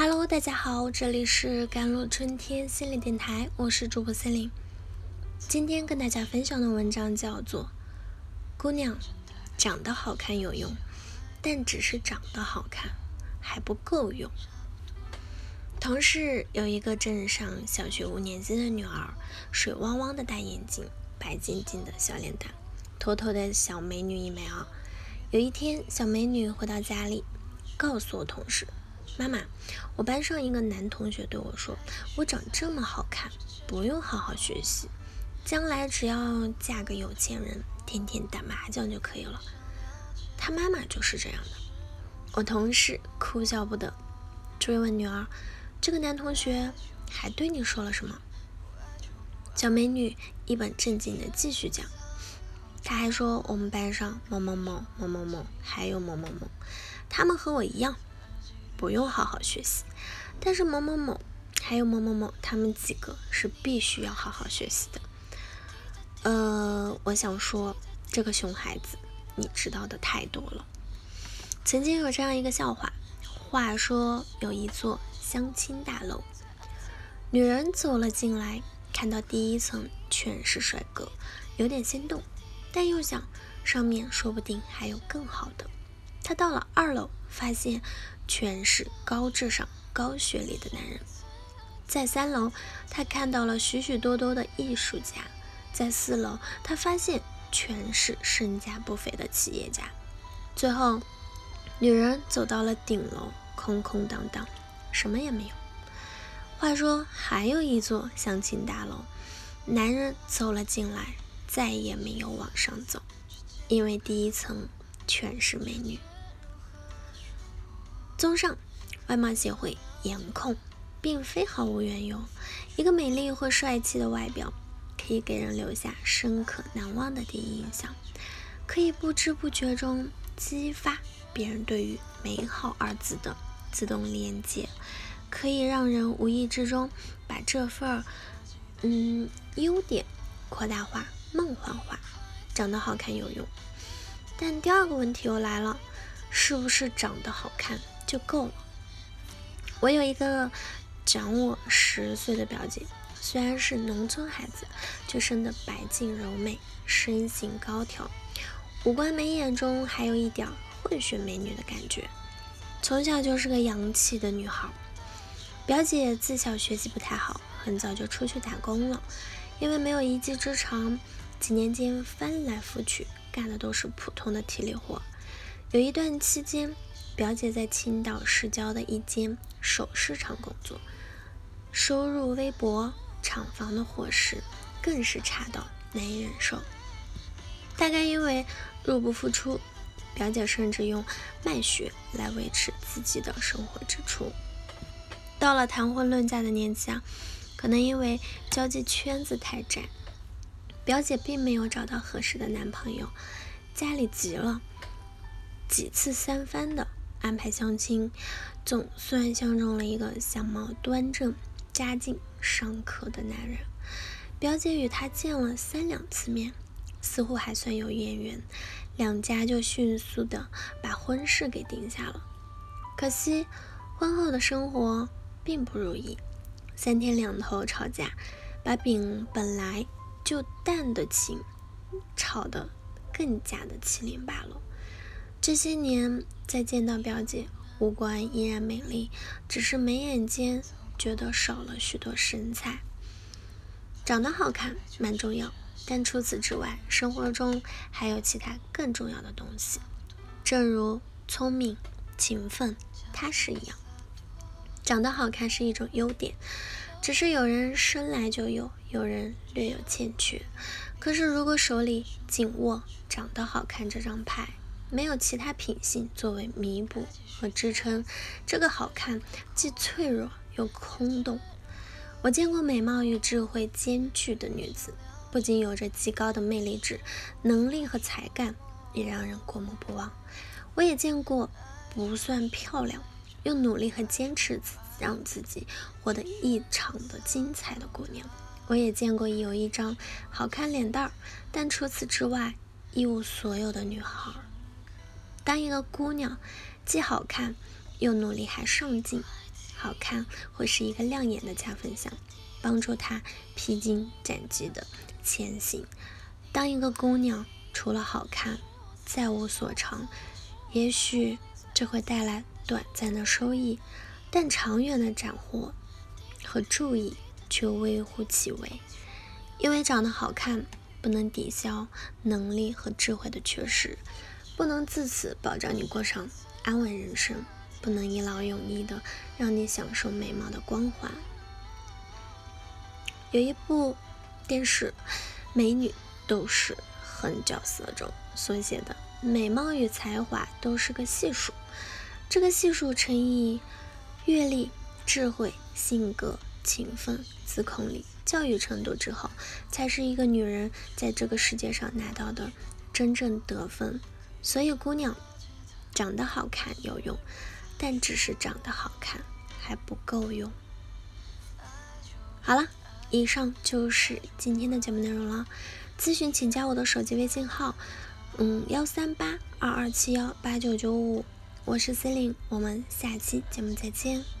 Hello，大家好，这里是甘露春天心理电台，我是主播森林。今天跟大家分享的文章叫做《姑娘长得好看有用，但只是长得好看还不够用》。同事有一个正上小学五年级的女儿，水汪汪的大眼睛，白净净的小脸蛋，妥妥的小美女一枚啊。有一天，小美女回到家里，告诉我同事。妈妈，我班上一个男同学对我说：“我长这么好看，不用好好学习，将来只要嫁个有钱人，天天打麻将就可以了。”他妈妈就是这样的。我同事哭笑不得，追问女儿：“这个男同学还对你说了什么？”小美女一本正经的继续讲：“他还说我们班上某某某、某某某还有某某某，他们和我一样。”不用好好学习，但是某某某还有某某某，他们几个是必须要好好学习的。呃，我想说，这个熊孩子，你知道的太多了。曾经有这样一个笑话，话说有一座相亲大楼，女人走了进来，看到第一层全是帅哥，有点心动，但又想上面说不定还有更好的。他到了二楼，发现。全是高智商、高学历的男人。在三楼，他看到了许许多多的艺术家；在四楼，他发现全是身价不菲的企业家。最后，女人走到了顶楼，空空荡荡，什么也没有。话说，还有一座相亲大楼，男人走了进来，再也没有往上走，因为第一层全是美女。综上，外貌协会颜控并非毫无缘由。一个美丽或帅气的外表，可以给人留下深刻难忘的第一印象，可以不知不觉中激发别人对于“美好”二字的自动连接，可以让人无意之中把这份儿嗯优点扩大化、梦幻化。长得好看有用，但第二个问题又来了：是不是长得好看？就够了。我有一个长我十岁的表姐，虽然是农村孩子，却生得白净柔美，身形高挑，五官眉眼中还有一点混血美女的感觉。从小就是个洋气的女孩。表姐自小学习不太好，很早就出去打工了。因为没有一技之长，几年间翻来覆去干的都是普通的体力活。有一段期间。表姐在青岛市郊的一间首饰厂工作，收入微薄，厂房的伙食更是差到难以忍受。大概因为入不敷出，表姐甚至用卖血来维持自己的生活支出。到了谈婚论嫁的年纪啊，可能因为交际圈子太窄，表姐并没有找到合适的男朋友，家里急了，几次三番的。安排相亲，总算相中了一个相貌端正、家境尚可的男人。表姐与他见了三两次面，似乎还算有眼缘，两家就迅速的把婚事给定下了。可惜婚后的生活并不如意，三天两头吵架，把饼本来就淡的情炒得更加的七零八落。这些年再见到表姐，五官依然美丽，只是眉眼间觉得少了许多神采。长得好看蛮重要，但除此之外，生活中还有其他更重要的东西，正如聪明、勤奋、踏实一样。长得好看是一种优点，只是有人生来就有，有人略有欠缺。可是如果手里紧握长得好看这张牌，没有其他品性作为弥补和支撑，这个好看既脆弱又空洞。我见过美貌与智慧兼具的女子，不仅有着极高的魅力值，能力和才干也让人过目不忘。我也见过不算漂亮，又努力和坚持让自己活得异常的精彩的姑娘。我也见过有一张好看脸蛋儿，但除此之外一无所有的女孩。当一个姑娘既好看又努力还上进，好看会是一个亮眼的加分项，帮助她披荆斩棘的前行。当一个姑娘除了好看，再无所长，也许这会带来短暂的收益，但长远的斩获和注意却微乎其微。因为长得好看不能抵消能力和智慧的缺失，不能自此保障你过上安稳人生。不能一劳永逸的让你享受美貌的光环。有一部电视《美女都是狠角色》中所写的，美貌与才华都是个系数，这个系数乘以阅历、智慧、性格、勤奋、自控力、教育程度之后，才是一个女人在这个世界上拿到的真正得分。所以，姑娘长得好看有用。但只是长得好看还不够用。好了，以上就是今天的节目内容了。咨询请加我的手机微信号，嗯，幺三八二二七幺八九九五，我是 C e l i n e 我们下期节目再见。